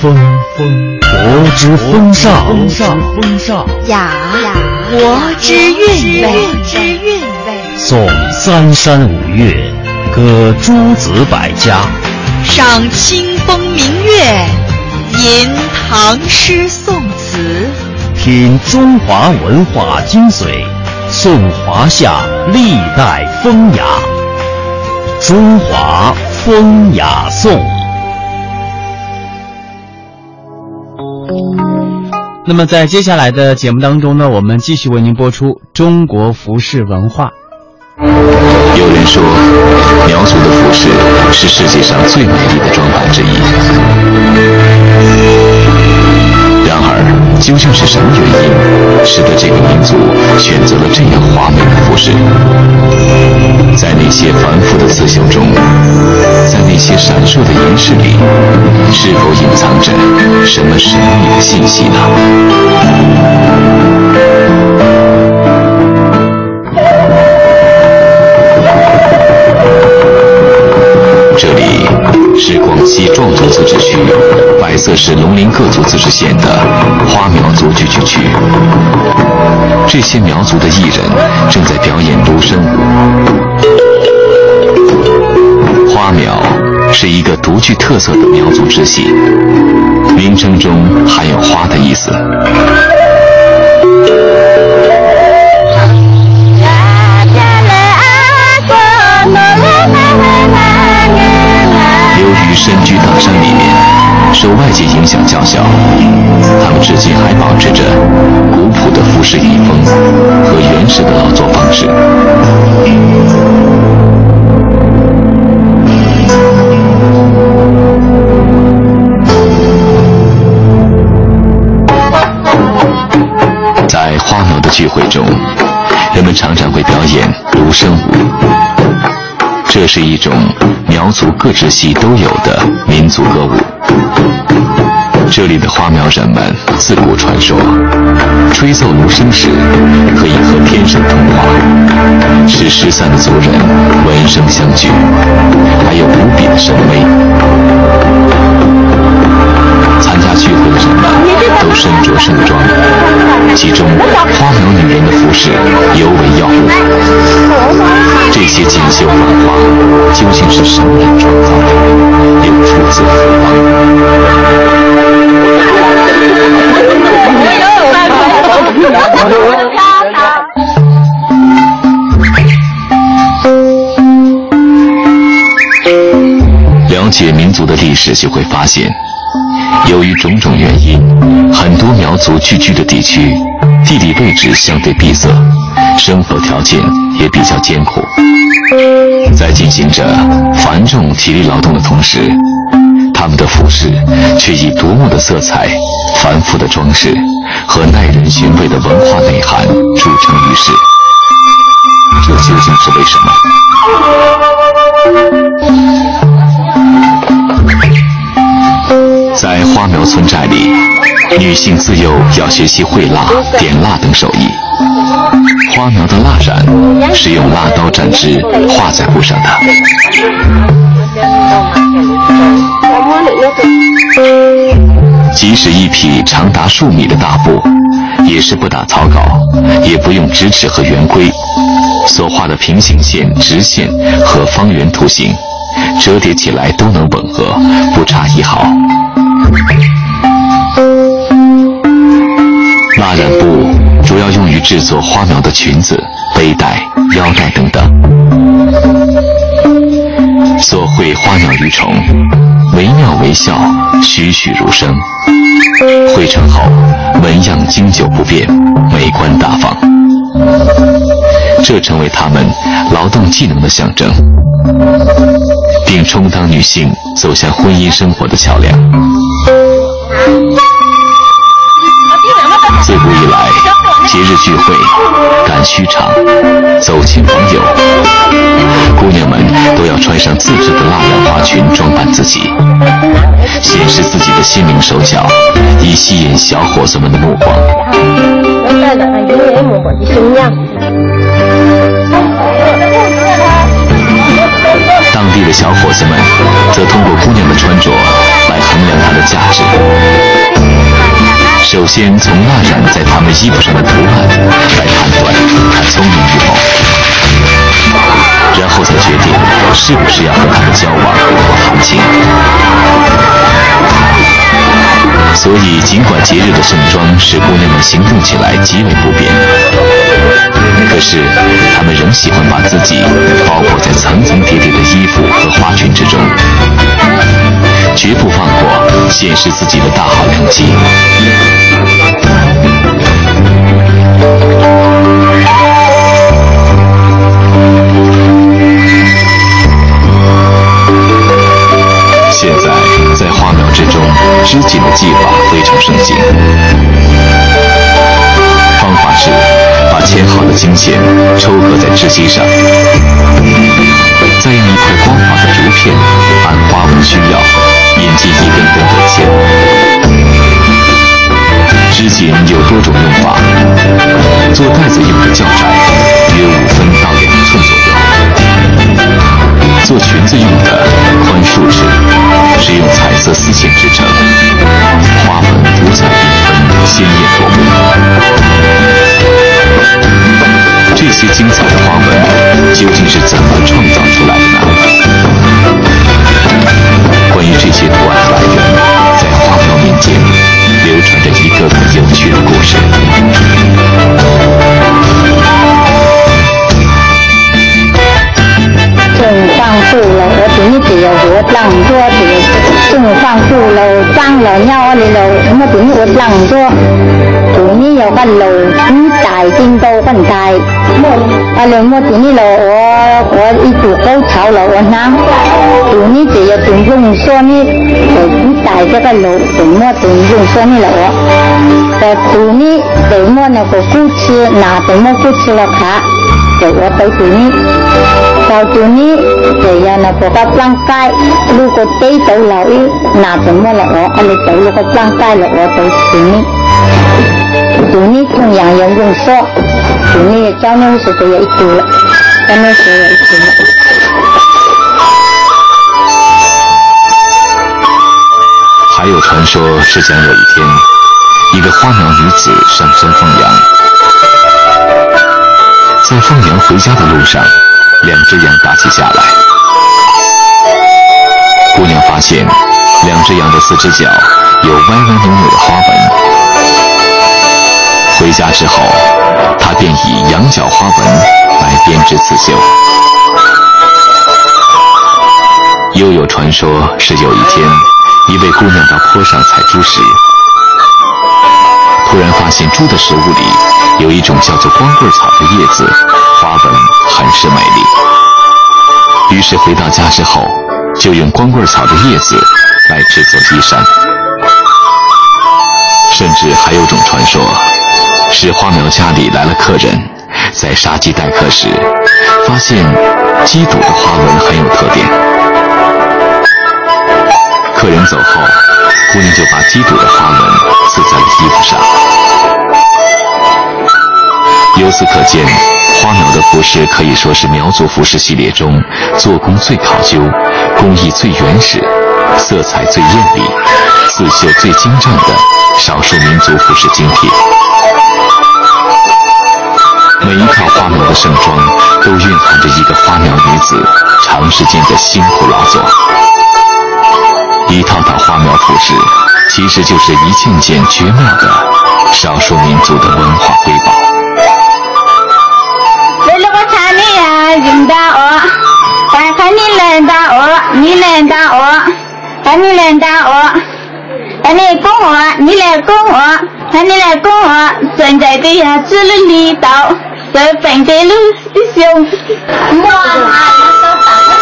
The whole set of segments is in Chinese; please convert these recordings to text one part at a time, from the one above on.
风风，国之风尚，风尚雅雅国之韵味，之韵味。颂三山五岳，歌诸子百家，赏清风明月，吟唐诗宋词，品中华文化精髓，颂华夏历代风雅。中华风雅颂。那么在接下来的节目当中呢，我们继续为您播出中国服饰文化。有人说，苗族的服饰是世界上最美丽的装扮之一。的，这个民族选择了这样华美的服饰？在那些繁复的刺绣中，在那些闪烁的银饰里，是否隐藏着什么神秘的信息呢？是广西壮族自治区百色市龙陵各族自治县的花苗族聚居区。这些苗族的艺人正在表演芦笙舞。花苗是一个独具特色的苗族支系，名称中含有“花”的意思。受外界影响较小，他们至今还保持着古朴的服饰遗风和原始的劳作方式。在花苗的聚会中，人们常常会表演芦笙舞。这是一种苗族各支系都有的民族歌舞。这里的花苗人们自古传说，吹奏芦笙时可以和天神通话，使失散的族人闻声相聚，还有无比的神威。参加聚会的人们都身着盛装，其中花苗女人的服饰尤为耀目。这些锦绣繁华究竟是什么人创造的？又出自何方？了解民族的历史，就会发现，由于种种原因，很多苗族聚居的地区，地理位置相对闭塞，生活条件也比较艰苦。在进行着繁重体力劳动的同时，他们的服饰却以夺目的色彩、繁复的装饰和耐人寻味的文化内涵著称于世。这究竟是为什么？在花苗村寨里，女性自幼要学习绘蜡、点蜡等手艺。花苗的蜡染是用蜡刀蘸汁画在布上的。即使一匹长达数米的大布，也是不打草稿，也不用直尺和圆规，所画的平行线、直线和方圆图形，折叠起来都能吻合，不差一毫。蜡染布主要用于制作花苗的裙子、背带、腰带等等。所绘花鸟鱼虫，惟妙惟肖，栩栩如生。绘成后，纹样经久不变，美观大方。这成为他们劳动技能的象征，并充当女性走向婚姻生活的桥梁。节日聚会、赶墟场、走亲访友，姑娘们都要穿上自制的蜡染花裙装扮自己，显示自己的心灵手巧，以吸引小伙子们的目光。当地的小伙子们则通过姑娘的穿着来衡量她的价值。首先从蜡染在他们衣服上的图案来判断他聪明与否，然后再决定是不是要和他们交往谈情。所以，尽管节日的盛装使姑娘们行动起来极为不便，可是她们仍喜欢把自己包裹在层层叠叠的衣服和花裙之中，绝不放显示自己的大好良机。现在，在花苗之中织锦的技法非常盛行。方法是把切好的经线抽合在织机上，再用一块光滑的竹片按花纹需要引进一根根的线。织锦有多种用法，做袋子用的较窄，约五分到两寸左右。做裙子用的宽老鸟你老，我等于我浪做，等于有个老，你大进都很大，啊，老我等于老我我一股高潮老我拿，等于只要等用说你，你大这个老，等我等用说你老我，แต่等于等我那个不吃，哪等我不吃了卡，等我等等你。告诉你这样的爸爸张如果背到老鹰那怎么了我爱你都如何张了我都行呢祝你同样有用说祝你早点睡都有一丢了那点睡也丢了还有传说是讲有一天一个花鸟女子上山放羊。在放羊回家的路上两只羊打起架来。姑娘发现两只羊的四只脚有歪歪扭扭的花纹，回家之后，她便以羊角花纹来编织刺绣。又有传说是有一天，一位姑娘到坡上采猪时，突然发现猪的食物里有一种叫做光棍草的叶子，花纹很是美丽。于是回到家之后，就用光棍草的叶子来制作衣衫。甚至还有种传说，是花苗家里来了客人，在杀鸡待客时，发现鸡肚的花纹很有特点。客人走后，姑娘就把鸡肚的花纹刺在了由此可见，花苗的服饰可以说是苗族服饰系列中做工最考究、工艺最原始、色彩最艳丽、刺绣最精湛的少数民族服饰精品。每一套花苗的盛装，都蕴含着一个花苗女子长时间的辛苦劳作。一套套花苗服饰，其实就是一件件绝妙的少数民族的文化瑰宝。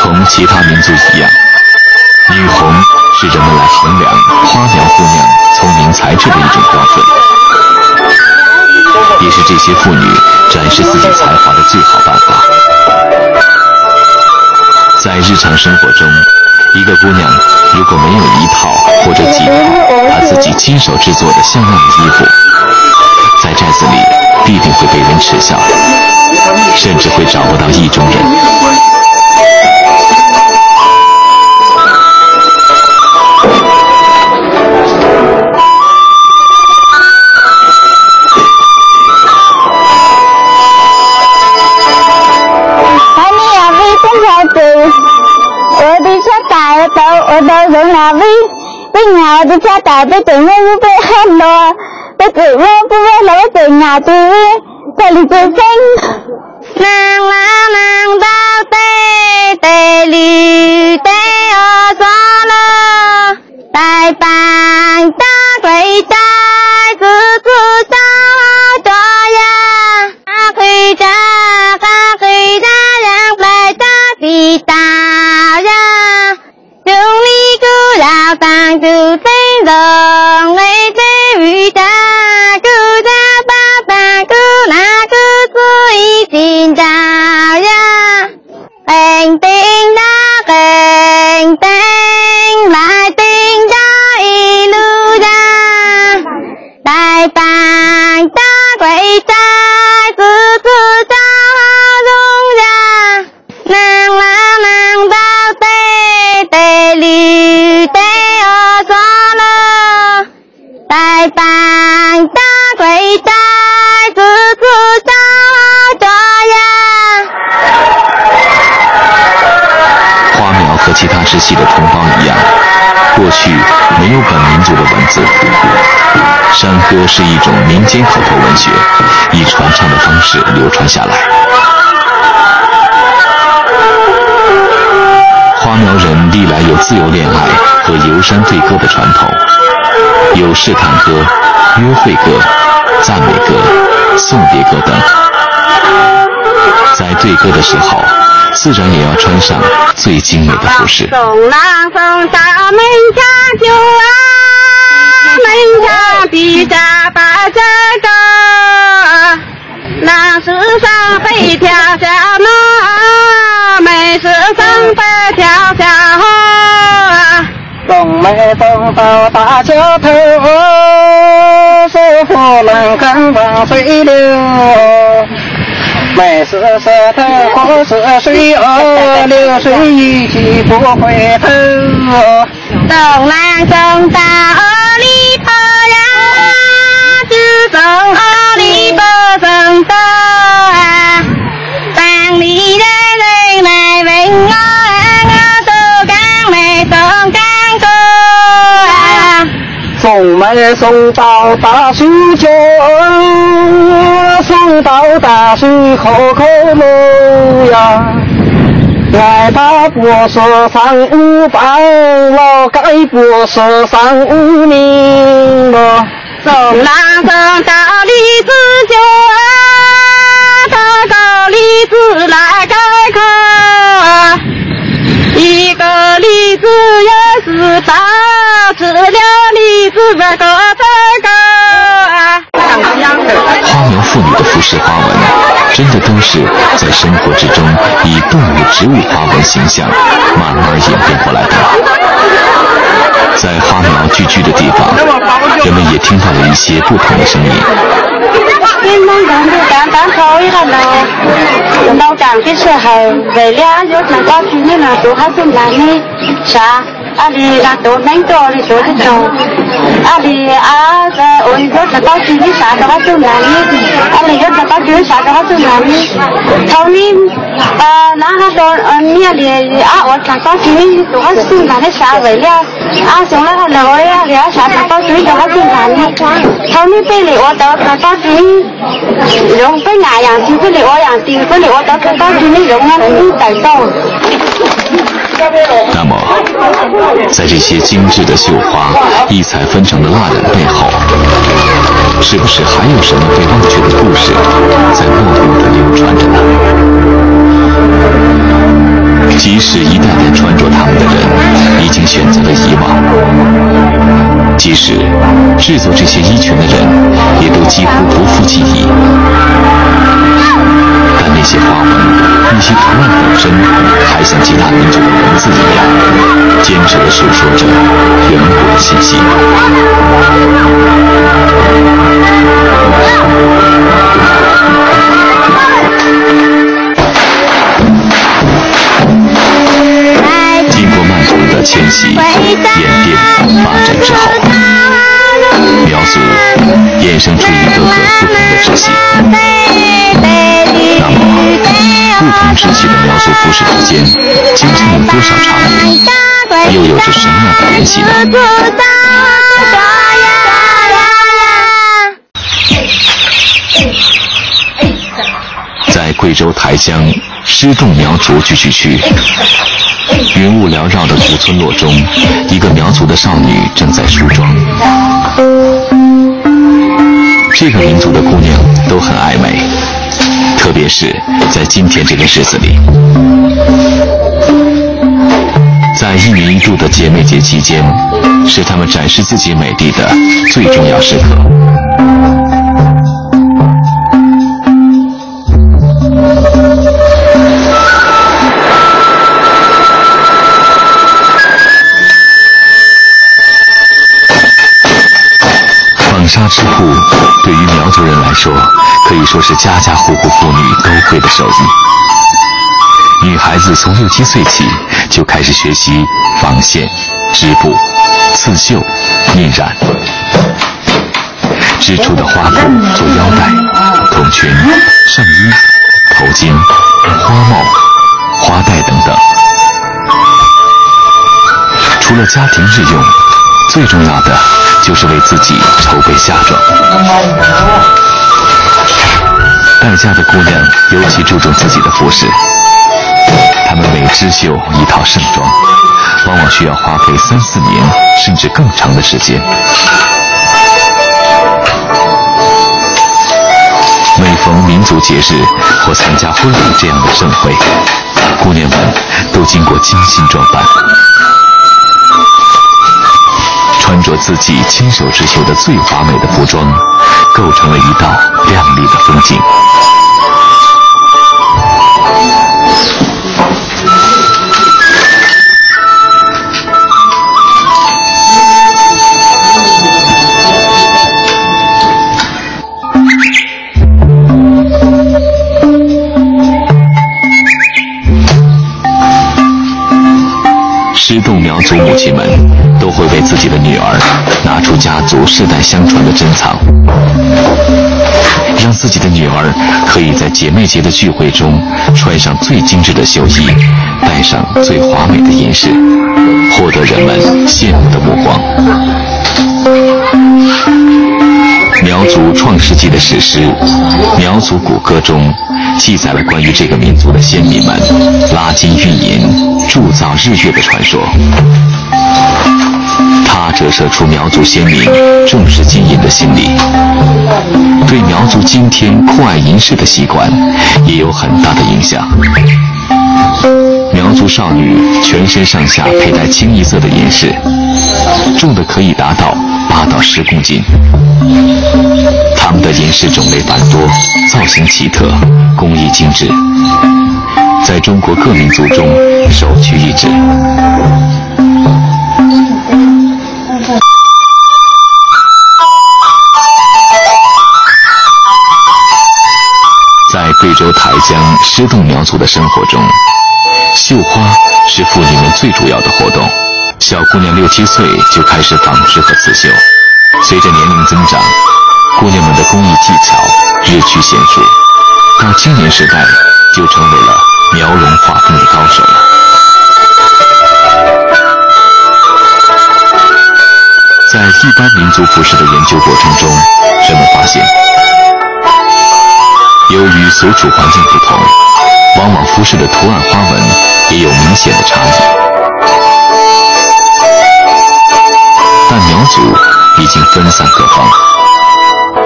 同其他民族一样，女红是人们来衡量花苗姑娘聪明才智的一种标准，也是这些妇女展示自己才华的最好办法。在日常生活中，一个姑娘如果没有一套或者几套她自己亲手制作的像样的衣服，在寨子里必定会被人耻笑，甚至会找不到意中人。Tôi vẫn là với với nhà tôi cha tài tôi tự nhiên với em lo tôi tự nhiên với là với tự nhà tôi với tôi lì tôi sinh. Nàng la nàng đau tê tê lì, tê ở gió lơ. Tại bàn ta quay trái, cứ cứ ta cho ya khi cha ca khi cha giang bài ta vì ta. 去没有本民族的文字。山歌是一种民间口头文学，以传唱的方式流传下来。花苗人历来有自由恋爱和游山对歌的传统，有试探歌、约会歌、赞美歌、送别歌等。在对歌的时候，自然也要穿上最精美的服饰。送郎送到门家就啊，门下地下把这个，那是上北条下马，没是上北条下河。送妹送到大桥头，师傅们跟往水流。妹是石头，我是水哦，流水一去不回头。送郎送到阿里巴呀，只送阿里巴送到送到大水桥，送到大水口口路呀。爱把波说上五百了，该波说上五名了。送郎送到李子酒啊，他到李子来开口，一个李子也是大，吃了李子不够这个。花苗妇女的服饰花纹，真的都是在生活之中以动物、植物花纹形象慢慢演变过来的。在花苗聚居的地方，人们也听到了一些不同的声音。Nên mong đồng đưa cảm tán thôi là là đâu chẳng cái sự hờ về lẽ rốt là có chuyện như là tổ hát chung là đi. Sa à đi là tổ đánh tổ đi tổ đi tổ à đi à ôi rốt là có chuyện như sa tổ hát chung là đi. À đi rốt là có chứ sa tổ hát chung là đi. Thâu ni à nó hát tổ nia đi à ôi là có chuyện như tổ hát chung là đi sa về lẽ à xuống là 那，么，在这些精致的绣花、异彩纷呈的蜡染背后，是不是还有什么被忘却的故事在默默地流传着呢？即使一代代穿着它们的人已经选择了遗忘，其实制作这些衣裙的人也都几乎不复记忆，但那些花纹、那些图案本身，还像其他民族的文字一样，坚持地诉说着远古的信息。么，不同支系的苗族服饰之间究竟有多少差异？又有着什么样的联系呢？在贵州台江施洞苗族聚居区，云雾缭绕的古村落中，一个苗族的少女正在梳妆。这个民族的姑娘都很爱美，特别是在今天这个日子里，在一年一度的姐妹节期间，是她们展示自己美丽的最重要时刻。纺纱织布对于苗族人来说，可以说是家家户户妇女都会的手艺。女孩子从六七岁起就开始学习纺线、织布、刺绣、印染，织出的花布做腰带、筒裙、上衣、头巾、花帽、花带等等。除了家庭日用，最重要的就是为自己筹备嫁妆。待嫁的姑娘尤其注重自己的服饰，她们每织绣一套盛装，往往需要花费三四年甚至更长的时间。每逢民族节日或参加婚礼这样的盛会，姑娘们都经过精心装扮。穿着自己亲手织绣的最华美的服装，构成了一道亮丽的风景。施洞苗族母亲们都会为自己的女儿拿出家族世代相传的珍藏，让自己的女儿可以在姐妹节的聚会中穿上最精致的绣衣，戴上最华美的银饰，获得人们羡慕的目光。苗族创世纪的史诗《苗族古歌》中记载了关于这个民族的先民们拉金运银、铸造日月的传说。它折射出苗族先民重视金银的心理，对苗族今天酷爱银饰的习惯也有很大的影响。苗族少女全身上下佩戴清一色的银饰，重的可以达到八到十公斤。他们的银饰种类繁多，造型奇特，工艺精致，在中国各民族中首屈一指。贵州台江施洞苗族的生活中，绣花是妇女们最主要的活动。小姑娘六七岁就开始纺织和刺绣，随着年龄增长，姑娘们的工艺技巧日趋娴熟，到青年时代就成为了描龙画凤的高手了。在一般民族服饰的研究过程中，人们发现，由于所处环境不同，往往服饰的图案花纹也有明显的差异。但苗族已经分散各方，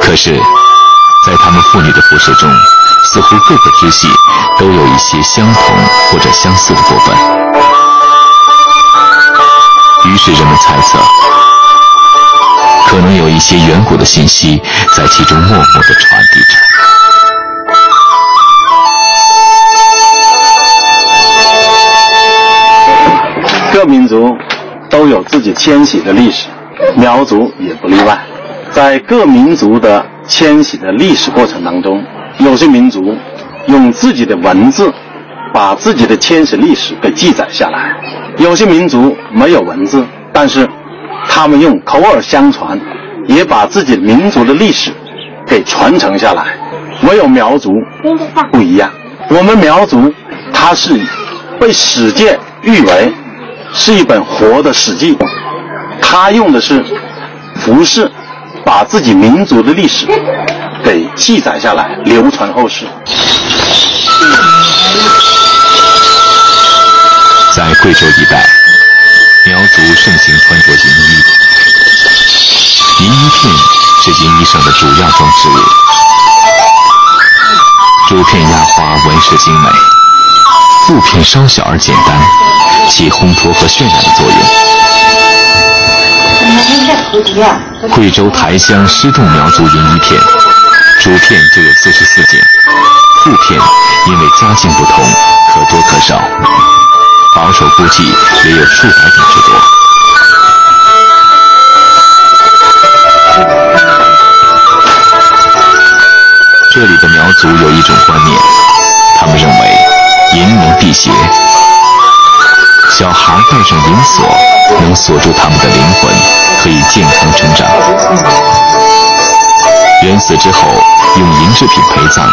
可是，在他们妇女的服饰中，似乎各个支系都有一些相同或者相似的部分。于是人们猜测，可能有一些远古的信息在其中默默地传递着。各民族都有自己迁徙的历史，苗族也不例外。在各民族的迁徙的历史过程当中，有些民族用自己的文字把自己的迁徙历史给记载下来；有些民族没有文字，但是他们用口耳相传，也把自己民族的历史给传承下来。唯有苗族不一样，我们苗族它是被史界誉为是一本活的史记，他用的是服饰，把自己民族的历史给记载下来，流传后世。在贵州一带，苗族盛行穿着银衣，银衣片是银衣上的主要装饰物，竹片压花，纹饰精美。布片稍小而简单，起烘托和渲染的作用。贵州台乡施洞苗族银衣片，竹片就有四十四件，副片因为家境不同，可多可少，保守估计也有数百种之多。这里的苗族有一种观念，他们认为。银能辟邪，小孩戴上银锁，能锁住他们的灵魂，可以健康成长。人死之后，用银制品陪葬，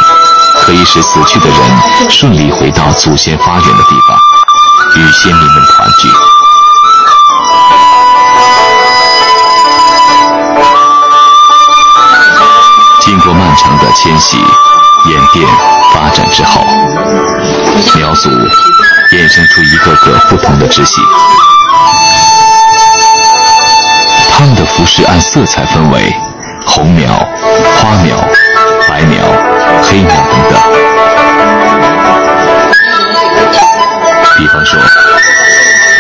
可以使死去的人顺利回到祖先发源的地方，与先民们团聚。经过漫长的迁徙、演变、发展之后。苗族衍生出一个个不同的支系，他们的服饰按色彩分为红苗、花苗、白苗、黑苗等等。比方说，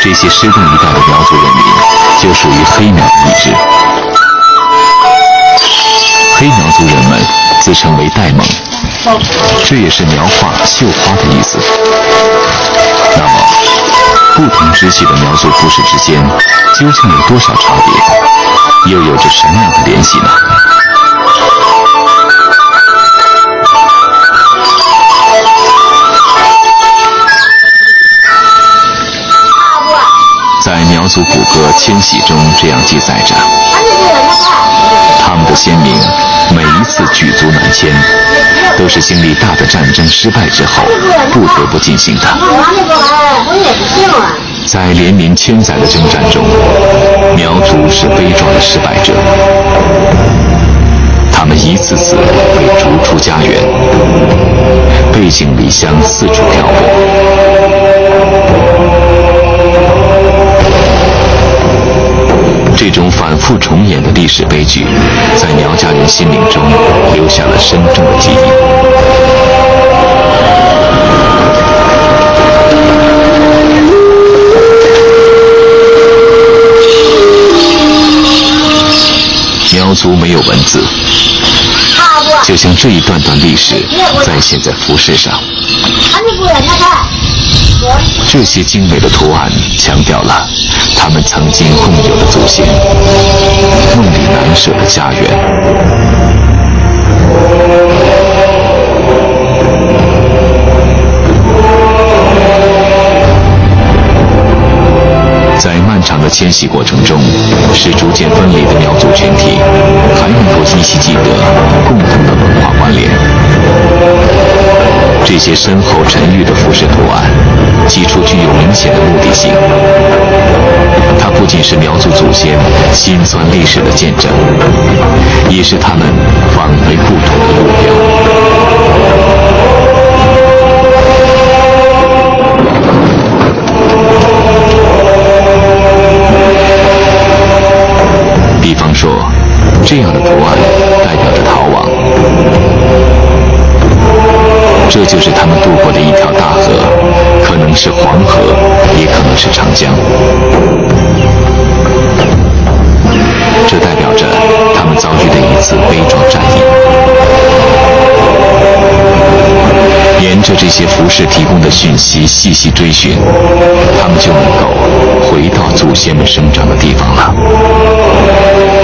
这些施洞一带的苗族人民就属于黑苗一支。黑苗族人们自称为戴蒙。这也是描画绣花的意思。那么，不同支系的苗族服饰之间究竟有多少差别？又有着什么样的联系呢？在苗族骨骼迁徙中，这样记载着：他们的先民每一次举族南迁。都是经历大的战争失败之后不得不进行的。在连绵千载的征战中，苗族是悲壮的失败者，他们一次次被逐出家园，背井离乡，四处漂泊。这种反复重演的历史悲剧，在苗家人心灵中留下了深重的记忆。苗族没有文字，就像这一段段历史再现在服饰上。这些精美的图案强调了他们曾经共有的祖先，梦里难舍的家园。在漫长的迁徙过程中，使逐渐分离的苗族群体还能够依稀记得共同的文化关联。这些深厚沉郁的服饰图案，起初具有明显的目的性。它不仅是苗族祖先辛酸历史的见证，也是他们返回故土的目标。比方说，这样的图案这就是他们渡过的一条大河，可能是黄河，也可能是长江。这代表着他们遭遇的一次悲壮战役。沿着这些服饰提供的讯息细细追寻，他们就能够回到祖先们生长的地方了。